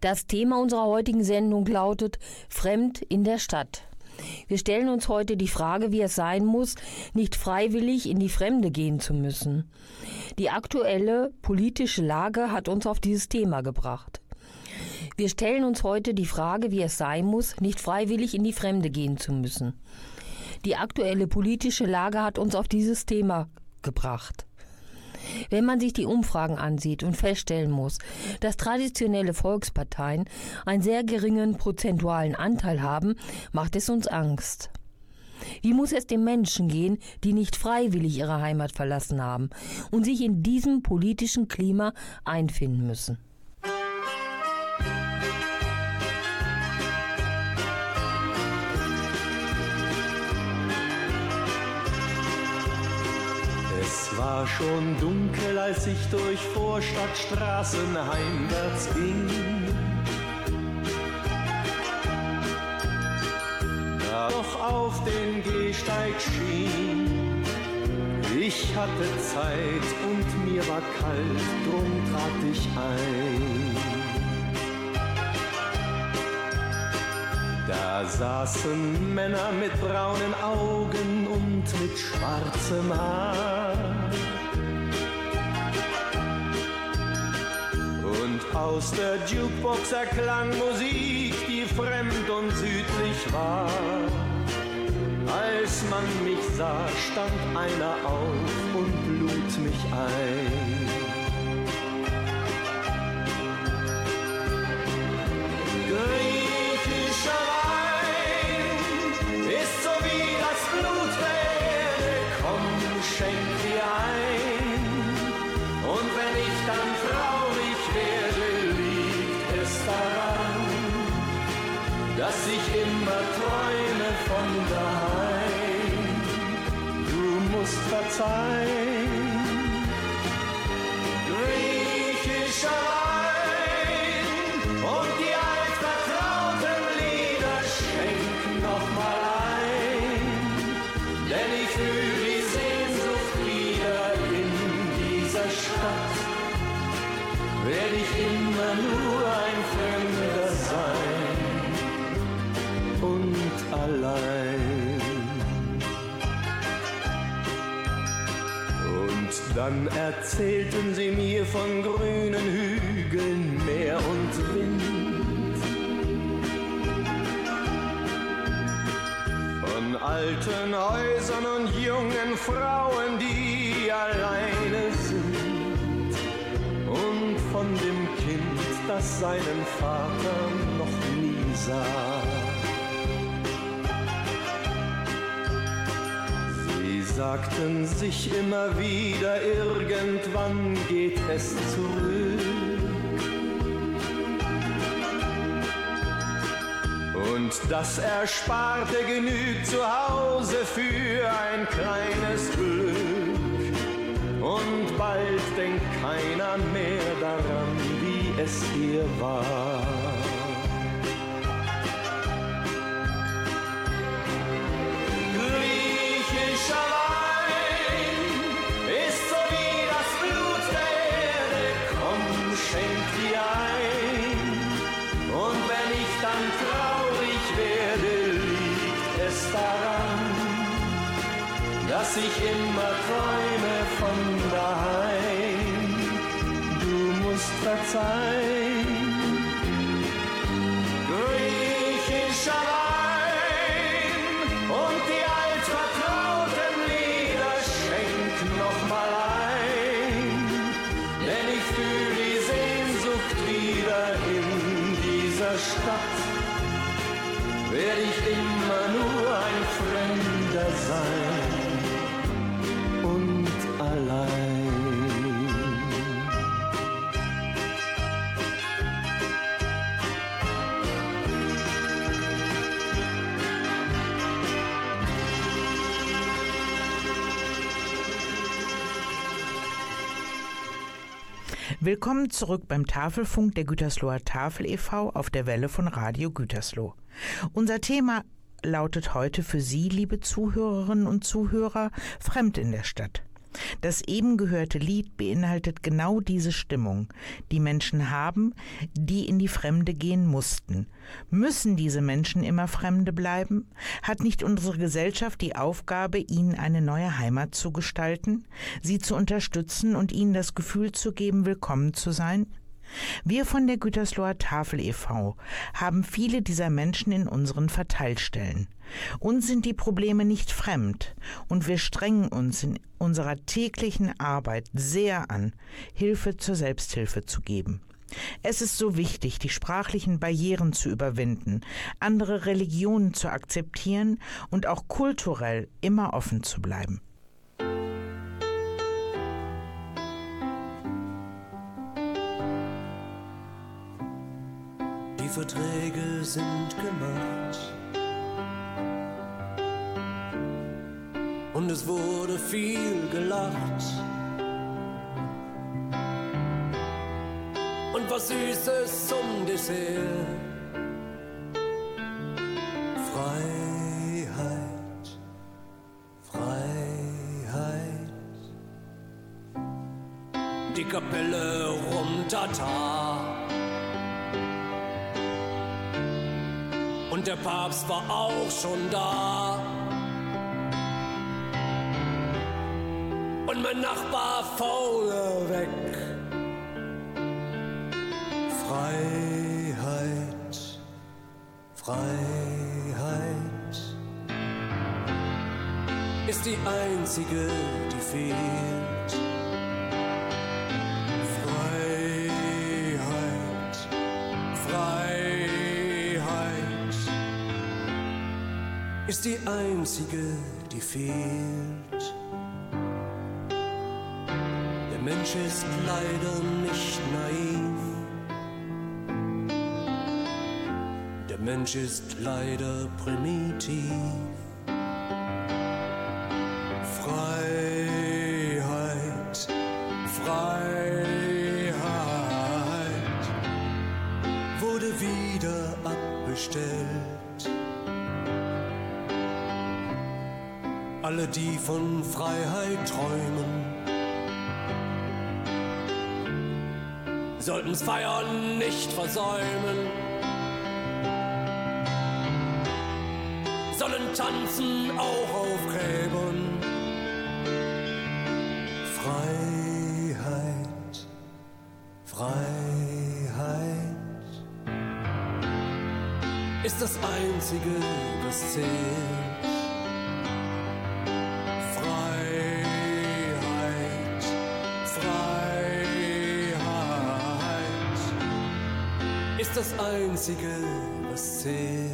Das Thema unserer heutigen Sendung lautet Fremd in der Stadt. Wir stellen uns heute die Frage, wie es sein muss, nicht freiwillig in die Fremde gehen zu müssen. Die aktuelle politische Lage hat uns auf dieses Thema gebracht. Wir stellen uns heute die Frage, wie es sein muss, nicht freiwillig in die Fremde gehen zu müssen. Die aktuelle politische Lage hat uns auf dieses Thema gebracht. Wenn man sich die Umfragen ansieht und feststellen muss, dass traditionelle Volksparteien einen sehr geringen prozentualen Anteil haben, macht es uns Angst. Wie muss es den Menschen gehen, die nicht freiwillig ihre Heimat verlassen haben und sich in diesem politischen Klima einfinden müssen? Schon dunkel, als ich durch Vorstadtstraßen heimwärts ging. Da noch auf den Gehsteig schien. Ich hatte Zeit und mir war kalt, drum trat ich ein. Da saßen Männer mit braunen Augen und mit schwarzem Haar. Aus der Jukebox erklang Musik, die fremd und südlich war. Als man mich sah, stand einer auf und lud mich ein. Griechischer fühl die Sehnsucht wieder in dieser Stadt. Werd ich immer nur ein Fremder sein und allein. Und dann erzählten sie mir von grünen Hügeln, Meer und Wind. Alten Häusern und jungen Frauen, die alleine sind. Und von dem Kind, das seinen Vater noch nie sah. Sie sagten sich immer wieder, irgendwann geht es zurück. Und das Ersparte genügt zu Hause für ein kleines Glück. Und bald denkt keiner mehr daran, wie es hier war. Dass ich Willkommen zurück beim Tafelfunk der Gütersloher Tafel e.V. auf der Welle von Radio Gütersloh. Unser Thema lautet heute für Sie, liebe Zuhörerinnen und Zuhörer, Fremd in der Stadt. Das eben gehörte Lied beinhaltet genau diese Stimmung, die Menschen haben, die in die Fremde gehen mussten. Müssen diese Menschen immer Fremde bleiben? Hat nicht unsere Gesellschaft die Aufgabe, ihnen eine neue Heimat zu gestalten, sie zu unterstützen und ihnen das Gefühl zu geben, willkommen zu sein? Wir von der Gütersloher Tafel e.V. haben viele dieser Menschen in unseren Verteilstellen. Uns sind die Probleme nicht fremd und wir strengen uns in unserer täglichen Arbeit sehr an, Hilfe zur Selbsthilfe zu geben. Es ist so wichtig, die sprachlichen Barrieren zu überwinden, andere Religionen zu akzeptieren und auch kulturell immer offen zu bleiben. Die Verträge sind gemacht. Und es wurde viel gelacht. Und was Süßes zum Dessert. Freiheit, Freiheit. Die Kapelle rumtata. Der Papst war auch schon da. Und mein Nachbar faule weg. Freiheit, Freiheit ist die einzige, die fehlt. Ist die einzige, die fehlt. Der Mensch ist leider nicht naiv. Der Mensch ist leider primitiv. Die von Freiheit träumen, sollten's Feiern nicht versäumen. Sollen tanzen auch auf Gräbern. Freiheit, Freiheit ist das Einzige, was zählt. Einzige, was zählt.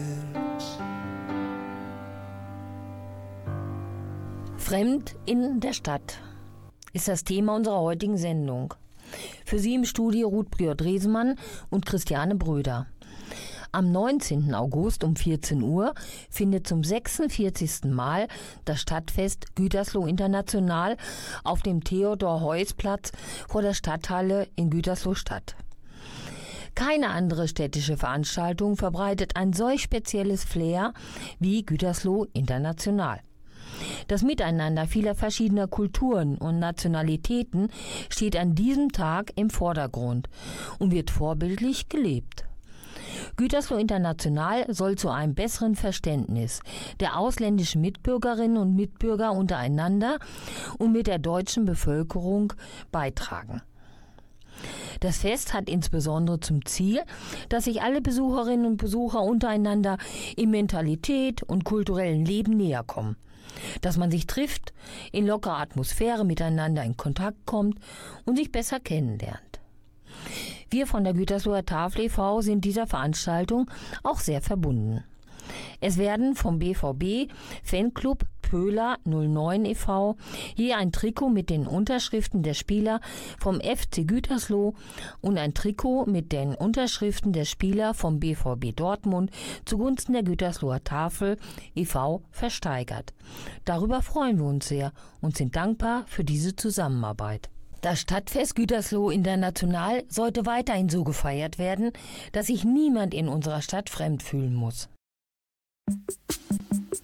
Fremd in der Stadt ist das Thema unserer heutigen Sendung. Für Sie im Studio Ruth Briot-Resemann und Christiane Bröder. Am 19. August um 14 Uhr findet zum 46. Mal das Stadtfest Gütersloh International auf dem Theodor-Heuss-Platz vor der Stadthalle in Gütersloh statt. Keine andere städtische Veranstaltung verbreitet ein solch spezielles Flair wie Gütersloh International. Das Miteinander vieler verschiedener Kulturen und Nationalitäten steht an diesem Tag im Vordergrund und wird vorbildlich gelebt. Gütersloh International soll zu einem besseren Verständnis der ausländischen Mitbürgerinnen und Mitbürger untereinander und mit der deutschen Bevölkerung beitragen. Das Fest hat insbesondere zum Ziel, dass sich alle Besucherinnen und Besucher untereinander in Mentalität und kulturellen Leben näher kommen. Dass man sich trifft, in lockerer Atmosphäre miteinander in Kontakt kommt und sich besser kennenlernt. Wir von der Gütersloher Tafel e.V. sind dieser Veranstaltung auch sehr verbunden. Es werden vom BVB Fanclub Pöhler 09 e.V. je ein Trikot mit den Unterschriften der Spieler vom FC Gütersloh und ein Trikot mit den Unterschriften der Spieler vom BVB Dortmund zugunsten der Gütersloher Tafel e.V. versteigert. Darüber freuen wir uns sehr und sind dankbar für diese Zusammenarbeit. Das Stadtfest Gütersloh International sollte weiterhin so gefeiert werden, dass sich niemand in unserer Stadt fremd fühlen muss. Thank you.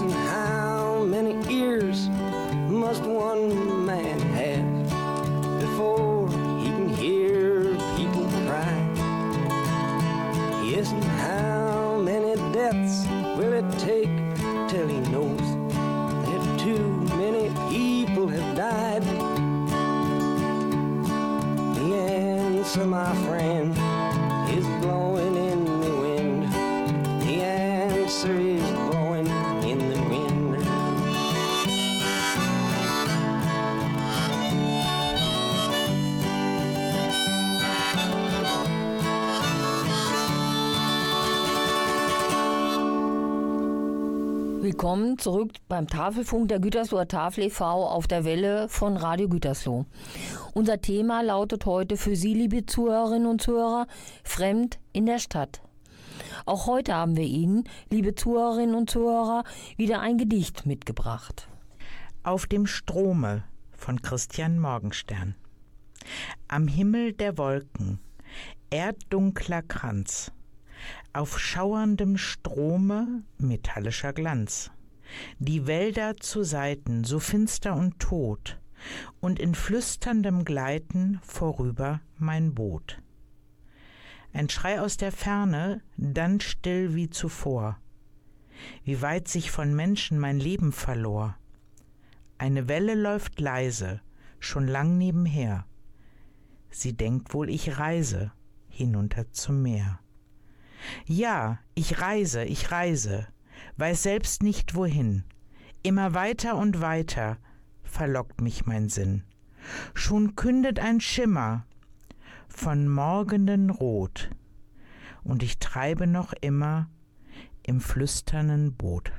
and high. Willkommen zurück beim Tafelfunk der Gütersloher Tafel e.V. auf der Welle von Radio Gütersloh. Unser Thema lautet heute für Sie, liebe Zuhörerinnen und Zuhörer, Fremd in der Stadt. Auch heute haben wir Ihnen, liebe Zuhörerinnen und Zuhörer, wieder ein Gedicht mitgebracht. Auf dem Strome von Christian Morgenstern. Am Himmel der Wolken, erddunkler Kranz, auf schauerndem Strome metallischer Glanz, die Wälder zu Seiten so finster und tot, und in flüsterndem Gleiten vorüber mein Boot. Ein Schrei aus der Ferne, dann still wie zuvor, wie weit sich von Menschen mein Leben verlor. Eine Welle läuft leise, schon lang nebenher. Sie denkt wohl, ich reise hinunter zum Meer. Ja, ich reise, ich reise, weiß selbst nicht wohin. Immer weiter und weiter verlockt mich mein Sinn. Schon kündet ein Schimmer von morgenden Rot, und ich treibe noch immer im flüsternden Boot.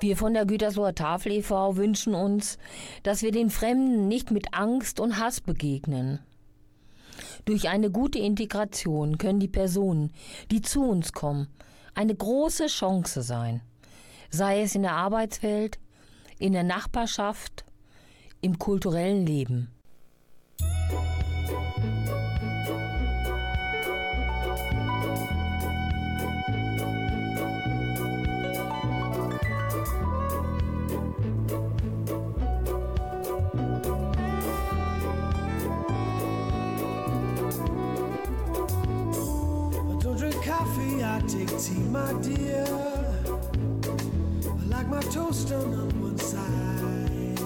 Wir von der Gütersloher Tafel e.V. wünschen uns, dass wir den Fremden nicht mit Angst und Hass begegnen. Durch eine gute Integration können die Personen, die zu uns kommen, eine große Chance sein, sei es in der Arbeitswelt, in der Nachbarschaft, im kulturellen Leben. Tea, my dear. I like my toast done on one side.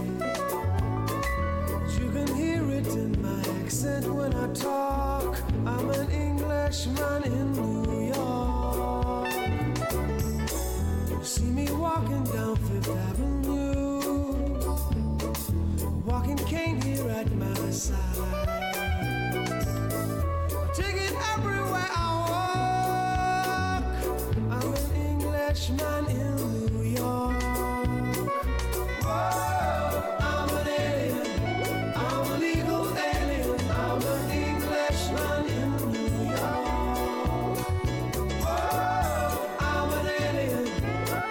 You can hear it in my accent when I talk. I'm an Englishman in New York. You see me walking down Fifth Avenue, walking cane here at my side. Take it Englishman in New York. Whoa, I'm an alien. I'm a legal alien. I'm an Englishman in New York. Whoa, I'm an alien.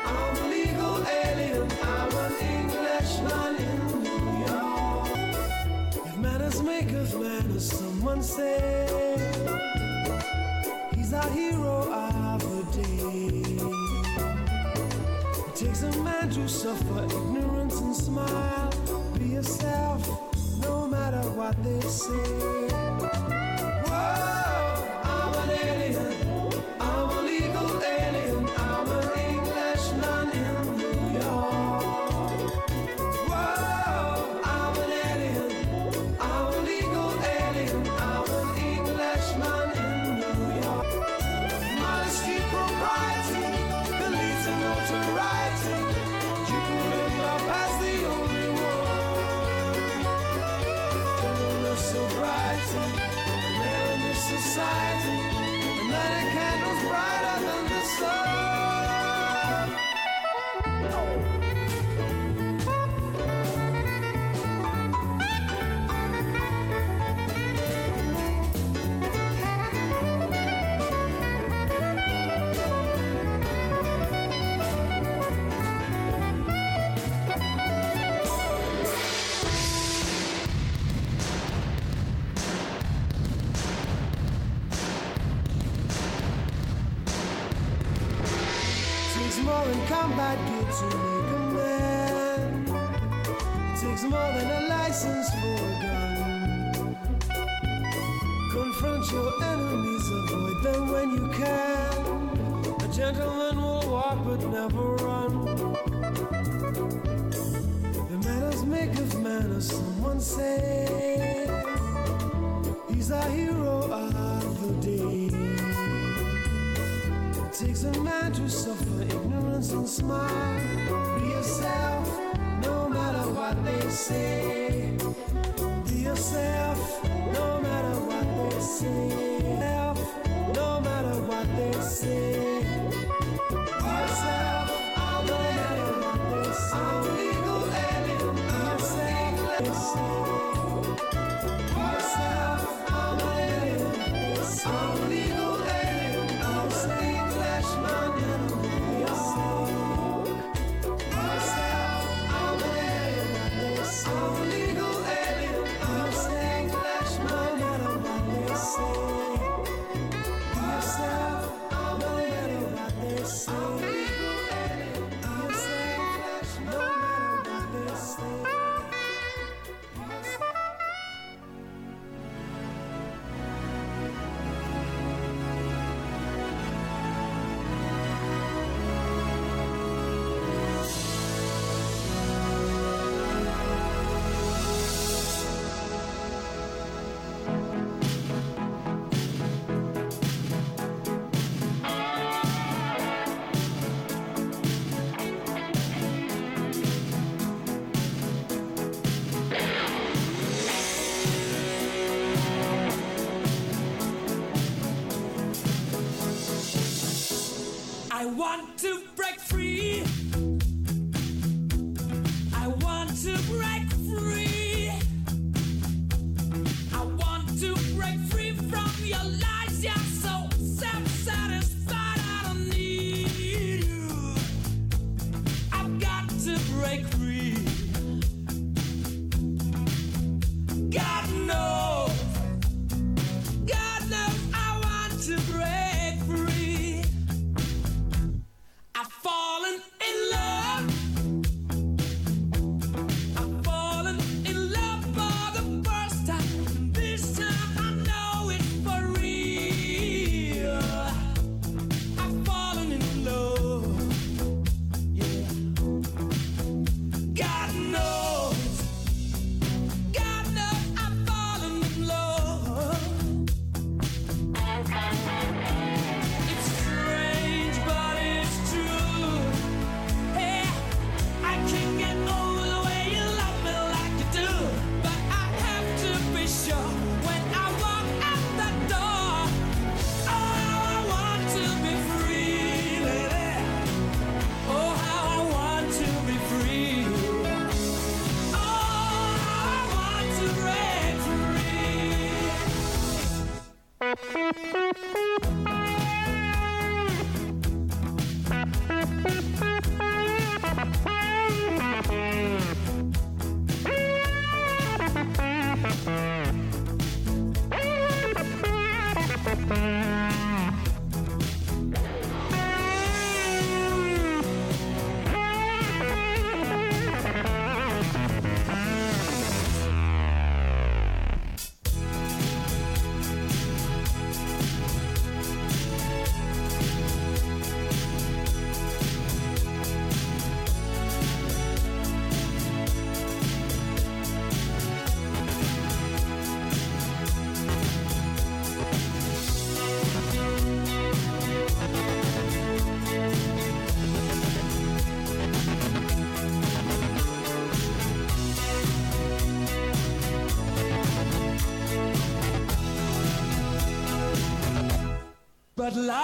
I'm a legal alien. I'm an Englishman in New York. If manners make of manners, someone say he's our hero of the day. Takes a man to suffer ignorance and smile. Be yourself, no matter what they say. Gentleman will walk but never run. The manners make of manners, someone say. He's our hero of the day. It takes a man to suffer ignorance and smile. Be yourself, no matter what they say. want to break free. I want to break free. I want to break free from your lies. Yes.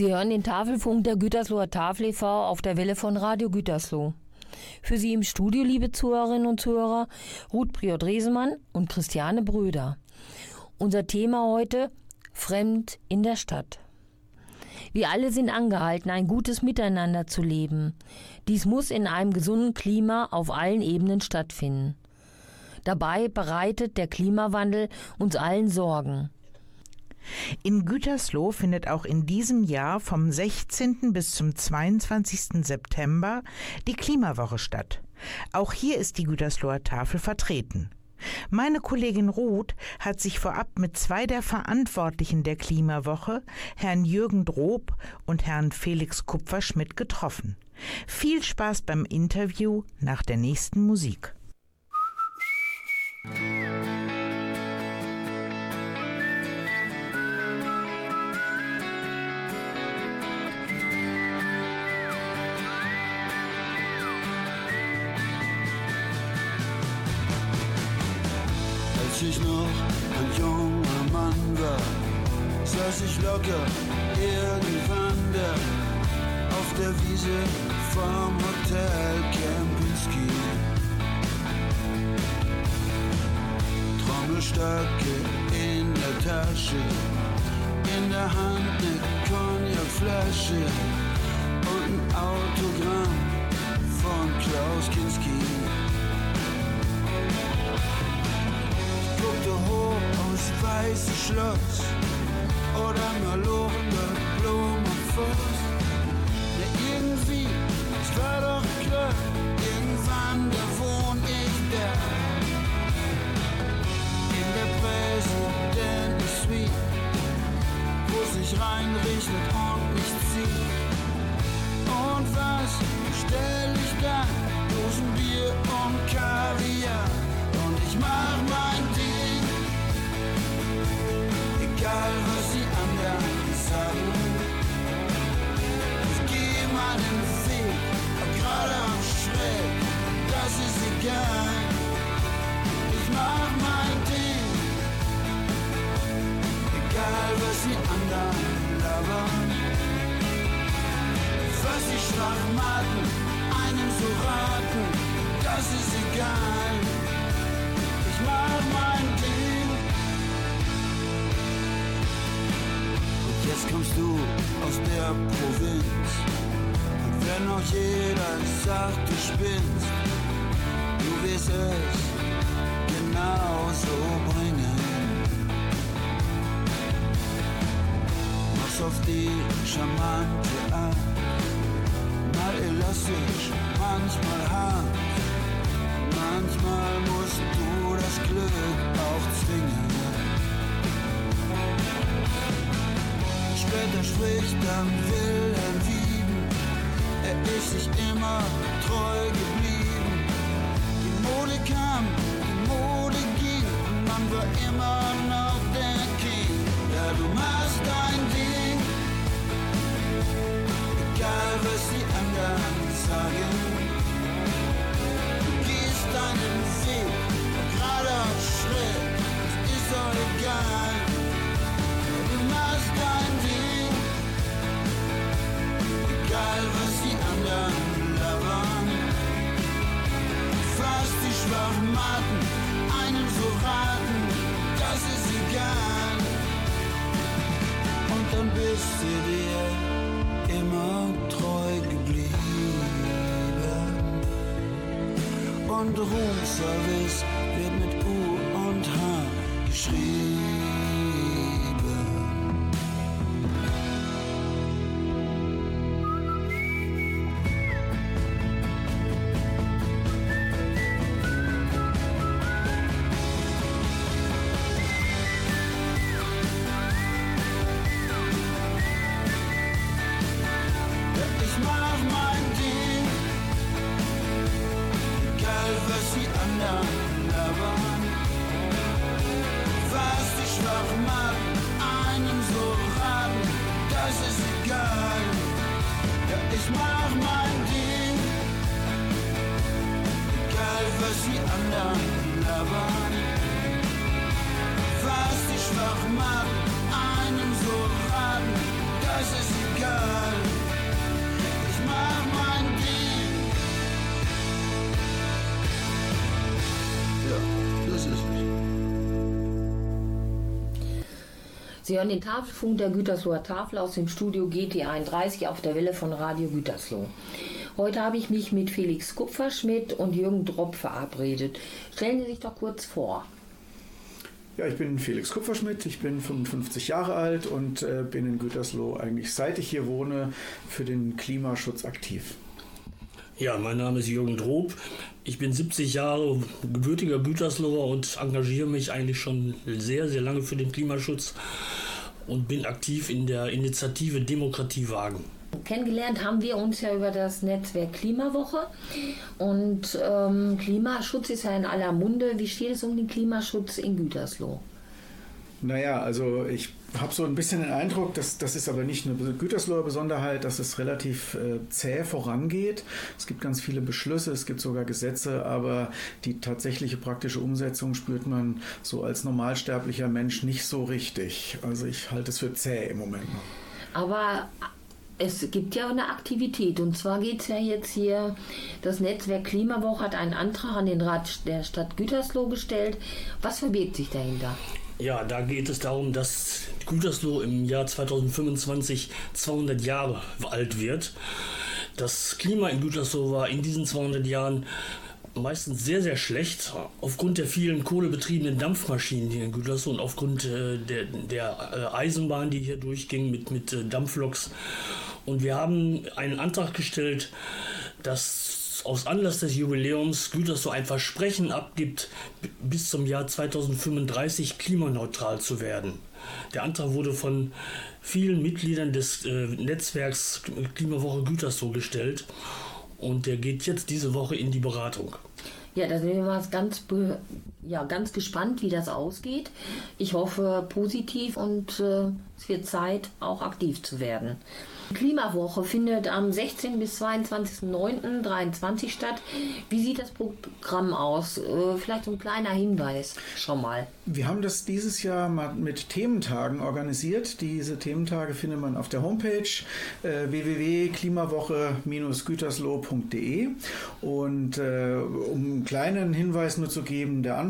Sie hören den Tafelfunk der Gütersloher Tafel e.V. auf der Welle von Radio Gütersloh. Für Sie im Studio, liebe Zuhörerinnen und Zuhörer, Ruth Priot-Resemann und Christiane Bröder. Unser Thema heute: Fremd in der Stadt. Wir alle sind angehalten, ein gutes Miteinander zu leben. Dies muss in einem gesunden Klima auf allen Ebenen stattfinden. Dabei bereitet der Klimawandel uns allen Sorgen. In Gütersloh findet auch in diesem Jahr vom 16. bis zum 22. September die Klimawoche statt. Auch hier ist die Gütersloher Tafel vertreten. Meine Kollegin Ruth hat sich vorab mit zwei der Verantwortlichen der Klimawoche, Herrn Jürgen Drob und Herrn Felix Kupferschmidt, getroffen. Viel Spaß beim Interview nach der nächsten Musik. Als ich locker irgendwann da auf der Wiese vom Hotel Kempinski. Trommelstöcke in der Tasche, in der Hand ne Cognacflasche und ein Autogramm von Klaus Kinski. guckte hoch aufs weiße Schloss oder malorende Blumenfoss. Ja, irgendwie, es war doch klar, irgendwann, da wohn ich da. In der Präsidenten was die anderen labern. Was die Schwachmaten einem so raten, das ist egal. Ich mach mein Ding. Und jetzt kommst du aus der Provinz. Und wenn noch jeder sagt, du spinnst, du wirst es genauso bringen. Auf die charmante Art. Mal elastisch, manchmal hart. Manchmal musst du das Glück auch zwingen. Später spricht dann Wilhelm Wieden, er ist sich immer treu geblieben. Die Mode kam, die Mode ging und man war immer noch der King. Ja, du machst was die anderen sagen. Du gehst deinen Weg, gerade auf Schritt, es ist doch egal. Du machst dein Ding, egal was die anderen labern. Fast die Schwachmaten, einen verraten, das ist egal. Und dann bist du dir Und Roomservice wird mit Sie hören den Tafelfunk der Gütersloher Tafel aus dem Studio GT31 auf der Welle von Radio Gütersloh. Heute habe ich mich mit Felix Kupferschmidt und Jürgen Dropp verabredet. Stellen Sie sich doch kurz vor. Ja, ich bin Felix Kupferschmidt, ich bin 55 Jahre alt und äh, bin in Gütersloh eigentlich seit ich hier wohne für den Klimaschutz aktiv. Ja, mein Name ist Jürgen Drob. Ich bin 70 Jahre gebürtiger Gütersloher und engagiere mich eigentlich schon sehr, sehr lange für den Klimaschutz und bin aktiv in der Initiative Demokratie wagen. Kennengelernt haben wir uns ja über das Netzwerk Klimawoche. Und ähm, Klimaschutz ist ja in aller Munde. Wie steht es um den Klimaschutz in Gütersloh? Naja, also ich habe so ein bisschen den Eindruck, dass das ist aber nicht eine Gütersloher Besonderheit, dass es relativ äh, zäh vorangeht. Es gibt ganz viele Beschlüsse, es gibt sogar Gesetze, aber die tatsächliche praktische Umsetzung spürt man so als normalsterblicher Mensch nicht so richtig. Also ich halte es für zäh im Moment noch. Aber es gibt ja eine Aktivität. Und zwar geht es ja jetzt hier, das Netzwerk Klimawoche hat einen Antrag an den Rat der Stadt Gütersloh gestellt. Was verbirgt sich dahinter? Ja, da geht es darum, dass Gütersloh im Jahr 2025 200 Jahre alt wird. Das Klima in Gütersloh war in diesen 200 Jahren meistens sehr, sehr schlecht, aufgrund der vielen kohlebetriebenen Dampfmaschinen hier in Gütersloh und aufgrund äh, der, der äh, Eisenbahn, die hier durchging mit, mit äh, Dampfloks. Und wir haben einen Antrag gestellt, dass aus Anlass des Jubiläums Gütersloh ein Versprechen abgibt, bis zum Jahr 2035 klimaneutral zu werden. Der Antrag wurde von vielen Mitgliedern des äh, Netzwerks Klimawoche Gütersloh gestellt und der geht jetzt diese Woche in die Beratung. Ja, da sind wir mal ganz, ja, ganz gespannt, wie das ausgeht. Ich hoffe positiv und äh, es wird Zeit, auch aktiv zu werden. Die Klimawoche findet am 16. bis 22.09.23 statt. Wie sieht das Programm aus? Äh, vielleicht so ein kleiner Hinweis schon mal. Wir haben das dieses Jahr mal mit Thementagen organisiert. Diese Thementage findet man auf der Homepage äh, www.klimawoche-gütersloh.de. Und äh, um einen kleinen Hinweis nur zu geben, der Anfang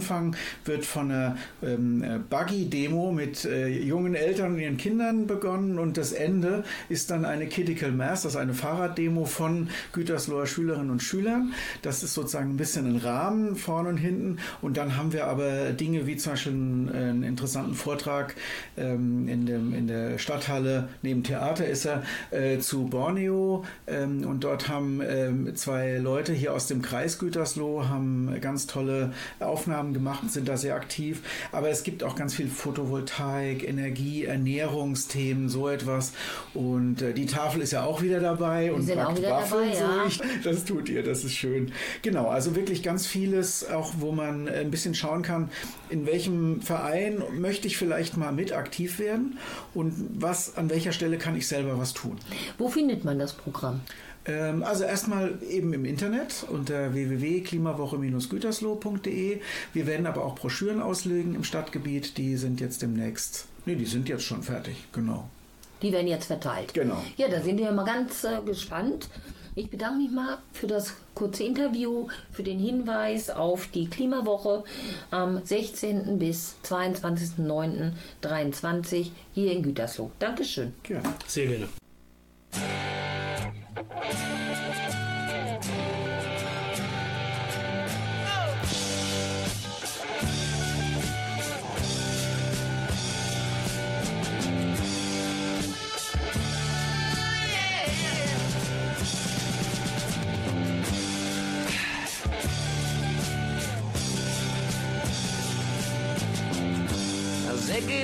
wird von einer ähm, Buggy-Demo mit äh, jungen Eltern und ihren Kindern begonnen und das Ende ist dann eine Critical Mass, das ist eine Fahrraddemo von Gütersloher Schülerinnen und Schülern. Das ist sozusagen ein bisschen ein Rahmen vorne und hinten. Und dann haben wir aber Dinge wie zum Beispiel einen, einen interessanten Vortrag ähm, in, dem, in der Stadthalle, neben Theater ist er, äh, zu Borneo. Ähm, und dort haben ähm, zwei Leute hier aus dem Kreis Gütersloh haben ganz tolle Aufnahmen gemacht und sind da sehr aktiv. Aber es gibt auch ganz viel Photovoltaik, Energie, Ernährungsthemen, so etwas. Und äh, die Tafel ist ja auch wieder dabei und sind auch backt wieder Waffeln, dabei, ja. das tut ihr, das ist schön. Genau, also wirklich ganz vieles, auch wo man äh, ein bisschen schauen kann, in welchem Verein möchte ich vielleicht mal mit aktiv werden und was, an welcher Stelle kann ich selber was tun. Wo findet man das Programm? Ähm, Also erstmal eben im Internet unter www.klimawoche-gütersloh.de. Wir werden aber auch Broschüren auslegen im Stadtgebiet, die sind jetzt demnächst, nee, die sind jetzt schon fertig, genau. Die werden jetzt verteilt. Genau. Ja, da sind wir ja mal ganz äh, gespannt. Ich bedanke mich mal für das kurze Interview, für den Hinweis auf die Klimawoche am 16. bis 22.09.23 hier in Gütersloh. Dankeschön. Gerne. Sehr gerne.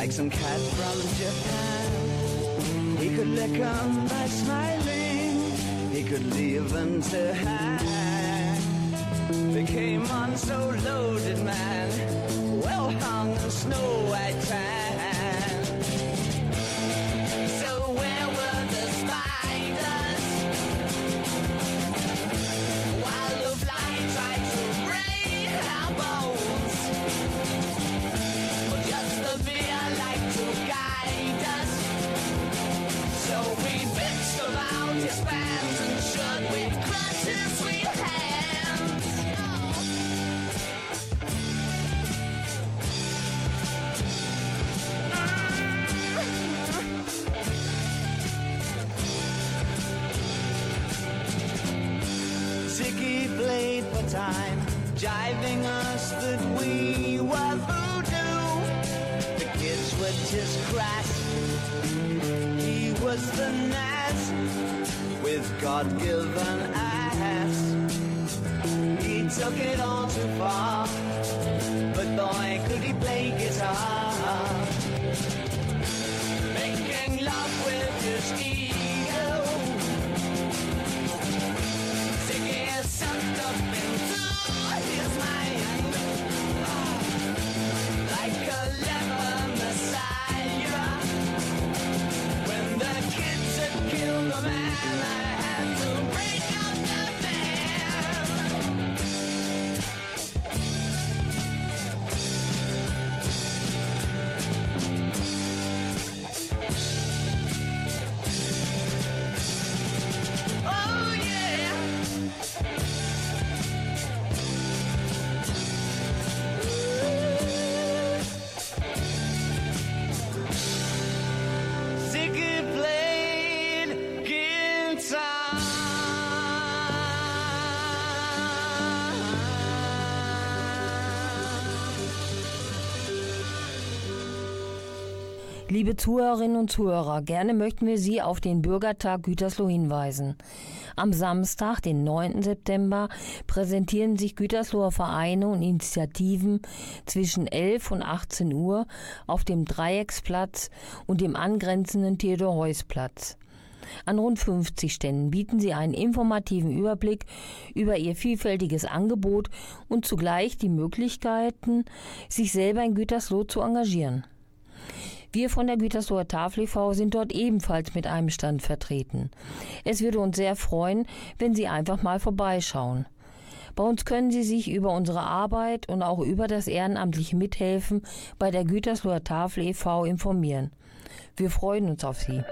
like some cat from Japan. He could lick 'em by smiling, he could leave 'em to hang. Became on so loaded, man, well hung in snow white tan. Ziggy played for time, jiving us that we were voodoo. The kids were just crass. He was the nas with God-given ass. He took it all too far, but boy, could he play guitar. Making love with his. Liebe Zuhörerinnen und Zuhörer, gerne möchten wir Sie auf den Bürgertag Gütersloh hinweisen. Am Samstag, den 9. September, präsentieren sich Gütersloher Vereine und Initiativen zwischen 11 und 18 Uhr auf dem Dreiecksplatz und dem angrenzenden Theodor-Heuss-Platz. An rund 50 Ständen bieten sie einen informativen Überblick über ihr vielfältiges Angebot und zugleich die Möglichkeiten, sich selber in Gütersloh zu engagieren. Wir von der Gütersloher Tafel e.V. sind dort ebenfalls mit einem Stand vertreten. Es würde uns sehr freuen, wenn Sie einfach mal vorbeischauen. Bei uns können Sie sich über unsere Arbeit und auch über das ehrenamtliche Mithelfen bei der Gütersloher Tafel e.V. informieren. Wir freuen uns auf Sie.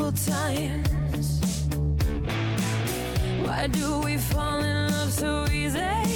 Couple times. Why do we fall in love so easy?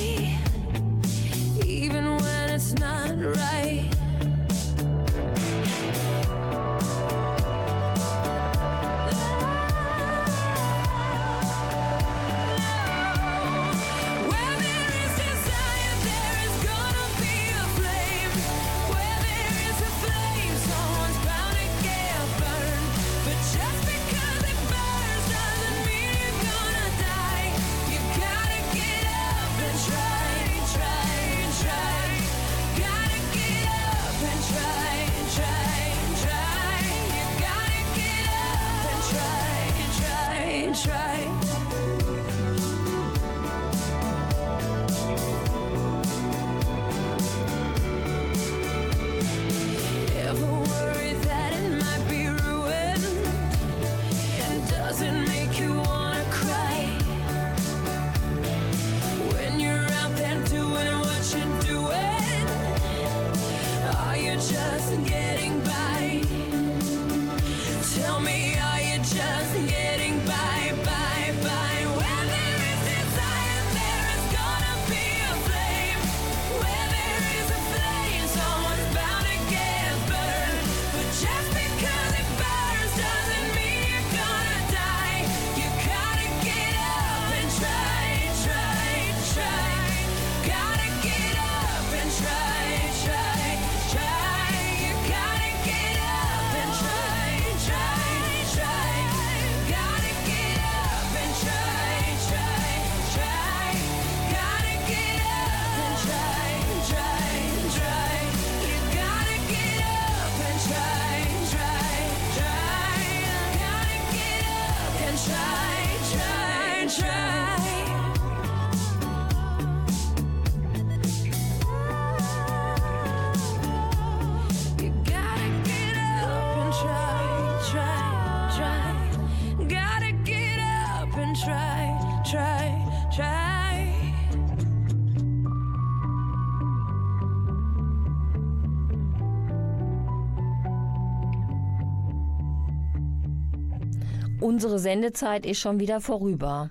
Unsere Sendezeit ist schon wieder vorüber.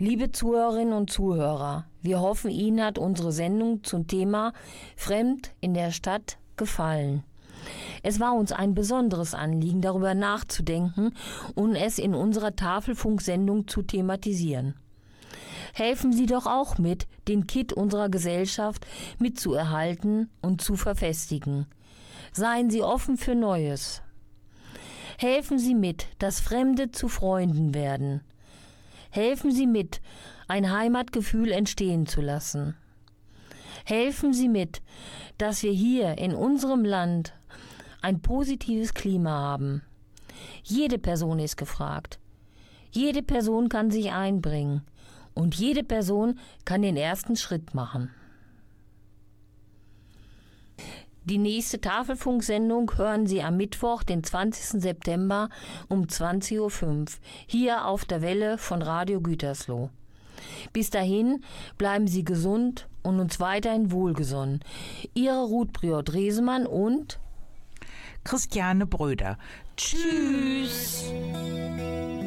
Liebe Zuhörerinnen und Zuhörer, wir hoffen, Ihnen hat unsere Sendung zum Thema Fremd in der Stadt gefallen. Es war uns ein besonderes Anliegen, darüber nachzudenken und es in unserer Tafelfunksendung zu thematisieren. Helfen Sie doch auch mit, den Kitt unserer Gesellschaft mitzuerhalten und zu verfestigen. Seien Sie offen für Neues. Helfen Sie mit, dass Fremde zu Freunden werden. Helfen Sie mit, ein Heimatgefühl entstehen zu lassen. Helfen Sie mit, dass wir hier in unserem Land ein positives Klima haben. Jede Person ist gefragt. Jede Person kann sich einbringen. Und jede Person kann den ersten Schritt machen. Die nächste Tafelfunksendung hören Sie am Mittwoch, den 20. September um 20.05 Uhr hier auf der Welle von Radio Gütersloh. Bis dahin bleiben Sie gesund und uns weiterhin wohlgesonnen. Ihre Ruth Prior Dresemann und Christiane Bröder. Tschüss. So